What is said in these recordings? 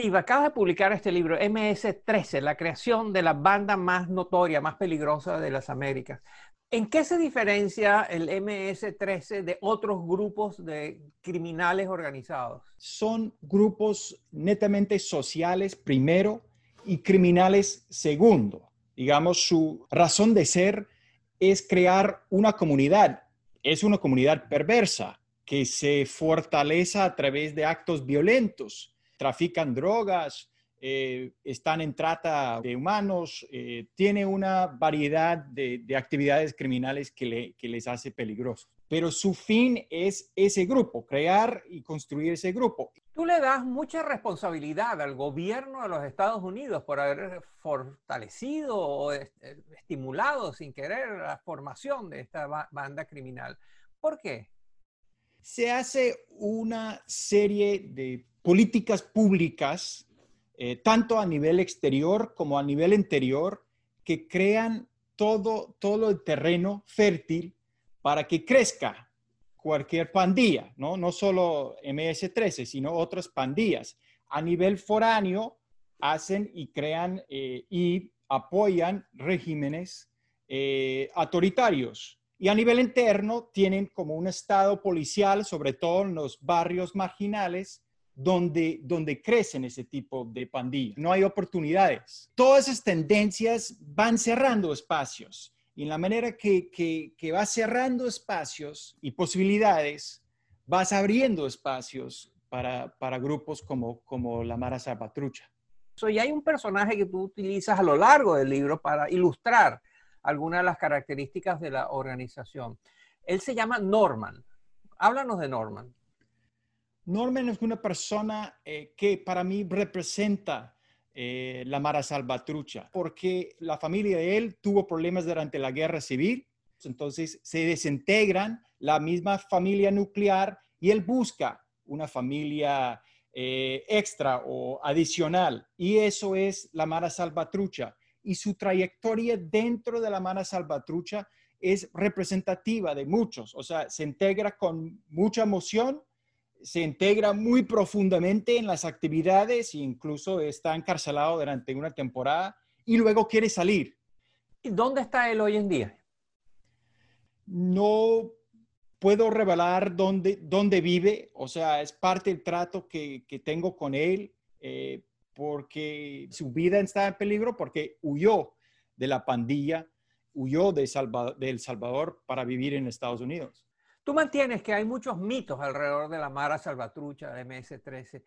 Steve, acaba de publicar este libro, MS-13, la creación de la banda más notoria, más peligrosa de las Américas. ¿En qué se diferencia el MS-13 de otros grupos de criminales organizados? Son grupos netamente sociales primero y criminales segundo. Digamos, su razón de ser es crear una comunidad. Es una comunidad perversa que se fortalece a través de actos violentos. Trafican drogas, eh, están en trata de humanos, eh, tiene una variedad de, actividades criminales que, les hace peligrosos. Pero su fin es ese grupo, crear y construir ese grupo. Tú le das mucha responsabilidad al gobierno de los Estados Unidos por haber fortalecido o estimulado sin querer la formación de esta banda criminal. ¿Por qué? Se hace una serie de políticas públicas eh, tanto a nivel exterior como a nivel interior, que crean todo, todo el terreno fértil para que crezca cualquier pandilla, ¿no? no solo MS-13, sino otras pandillas. A nivel foráneo, hacen y crean eh, y apoyan regímenes eh, autoritarios. Y a nivel interno, tienen como un estado policial, sobre todo en los barrios marginales, donde, donde crecen ese tipo de pandillas. No hay oportunidades. Todas esas tendencias van cerrando espacios. Y en la manera que, que, vas cerrando espacios y posibilidades, vas abriendo espacios para, para grupos como, como la Mara Salvatrucha. y hay un personaje que tú utilizas a lo largo del libro para ilustrar algunas de las características de la organización. Él se llama Norman. Háblanos de Norman. Norman es una persona eh, que para mí representa eh, la Mara Salvatrucha, porque la familia de él tuvo problemas durante la guerra civil, entonces se desintegran la misma familia nuclear y él busca una familia eh, extra o adicional, y eso es la Mara Salvatrucha. Y su trayectoria dentro de la Mara Salvatrucha es representativa de muchos, o sea, se integra con mucha emoción se integra muy profundamente en las actividades e incluso está encarcelado durante una temporada y luego quiere salir. ¿Y dónde está él hoy en día? No puedo revelar dónde, dónde vive, o sea, es parte del trato que, tengo con él, eh, porque su vida está en peligro, porque huyó de la pandilla, huyó de, de El Salvador para vivir en Estados Unidos. Tú mantienes que hay muchos mitos alrededor de la Mara Salvatrucha de MS-13.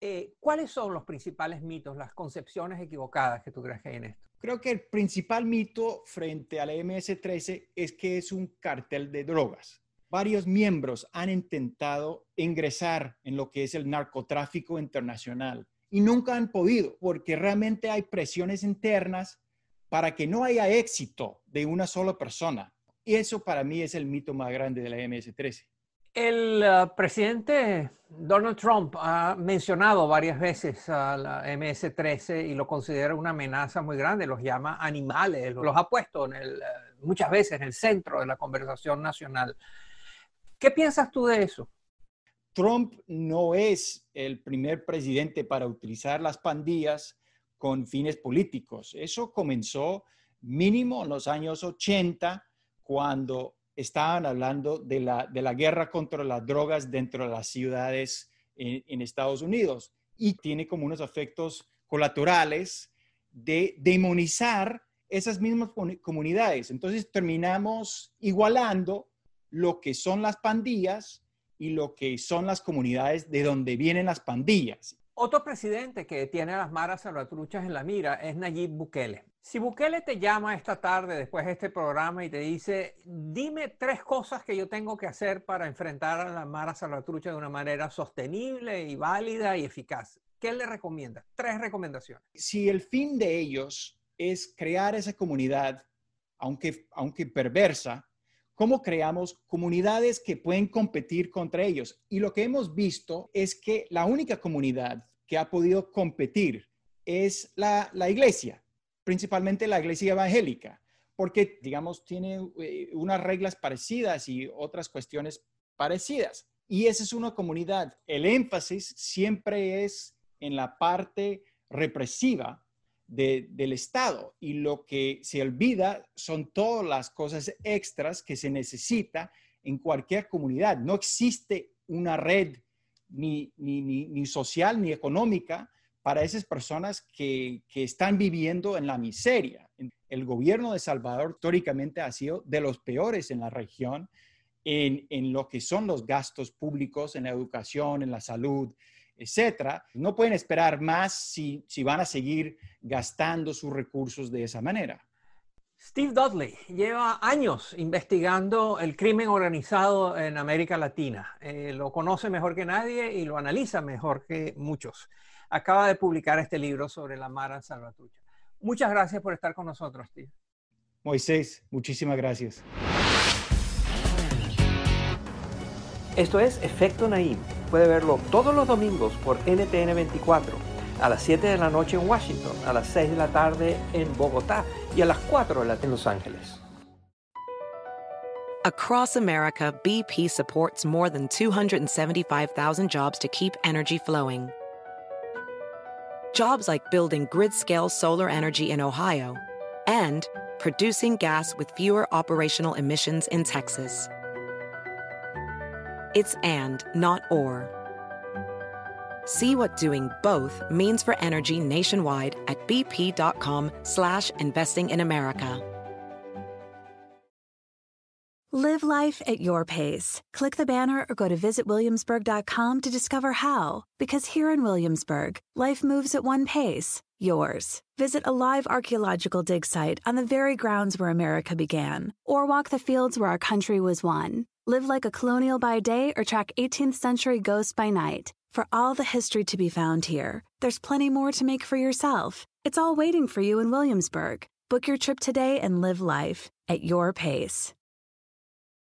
Eh, ¿Cuáles son los principales mitos, las concepciones equivocadas que tú crees que hay en esto? Creo que el principal mito frente a la MS-13 es que es un cartel de drogas. Varios miembros han intentado ingresar en lo que es el narcotráfico internacional y nunca han podido porque realmente hay presiones internas para que no haya éxito de una sola persona. Y eso para mí es el mito más grande de la MS-13. El uh, presidente Donald Trump ha mencionado varias veces a la MS-13 y lo considera una amenaza muy grande, los llama animales, los ha puesto en el, uh, muchas veces en el centro de la conversación nacional. ¿Qué piensas tú de eso? Trump no es el primer presidente para utilizar las pandillas con fines políticos. Eso comenzó mínimo en los años 80, cuando estaban hablando de la, de la guerra contra las drogas dentro de las ciudades en, Estados Unidos. Y tiene como unos efectos colaterales de demonizar esas mismas comunidades. Entonces terminamos igualando lo que son las pandillas y lo que son las comunidades de donde vienen las pandillas. Otro presidente que tiene a las maras salvatruchas en la mira es Nayib Bukele. Si Bukele te llama esta tarde después de este programa y te dice, dime tres cosas que yo tengo que hacer para enfrentar a las maras salvatruchas de una manera sostenible y válida y eficaz, ¿qué le recomienda? Tres recomendaciones. Si el fin de ellos es crear esa comunidad, aunque, aunque perversa, ¿Cómo creamos comunidades que pueden competir contra ellos? Y lo que hemos visto es que la única comunidad que ha podido competir es la, iglesia, principalmente la iglesia evangélica, porque, digamos, tiene eh, unas reglas parecidas y otras cuestiones parecidas. Y esa es una comunidad. El énfasis siempre es en la parte represiva del Estado y lo que se olvida son todas las cosas extras que se necesita en cualquier comunidad. No existe una red ni, ni, social ni económica para esas personas que, están viviendo en la miseria. El gobierno de Salvador históricamente ha sido de los peores en la región en, en lo que son los gastos públicos, en la educación, en la salud, etcétera, no pueden esperar más si, si van a seguir gastando sus recursos de esa manera. Steve Dudley lleva años investigando el crimen organizado en América Latina. Eh, lo conoce mejor que nadie y lo analiza mejor que muchos. Acaba de publicar este libro sobre la Mara Salvatrucha. Muchas gracias por estar con nosotros, Steve. Moisés, muchísimas gracias. Esto es Efecto Naim. Puede verlo todos los domingos por NTN 24, a las 7 de la noche en Washington, a las 6 de la tarde en Bogotá y a las 4 en Los Ángeles. Across America, BP supports more than 275,000 jobs to keep energy flowing. Jobs like building grid-scale solar energy in Ohio and producing gas with fewer operational emissions in Texas. It's and, not or. See what doing both means for energy nationwide at bp.com slash investing in America. Live life at your pace. Click the banner or go to visitwilliamsburg.com to discover how. Because here in Williamsburg, life moves at one pace, yours. Visit a live archaeological dig site on the very grounds where America began, or walk the fields where our country was won. Live like a colonial by day or track 18th century ghosts by night. For all the history to be found here, there's plenty more to make for yourself. It's all waiting for you in Williamsburg. Book your trip today and live life at your pace.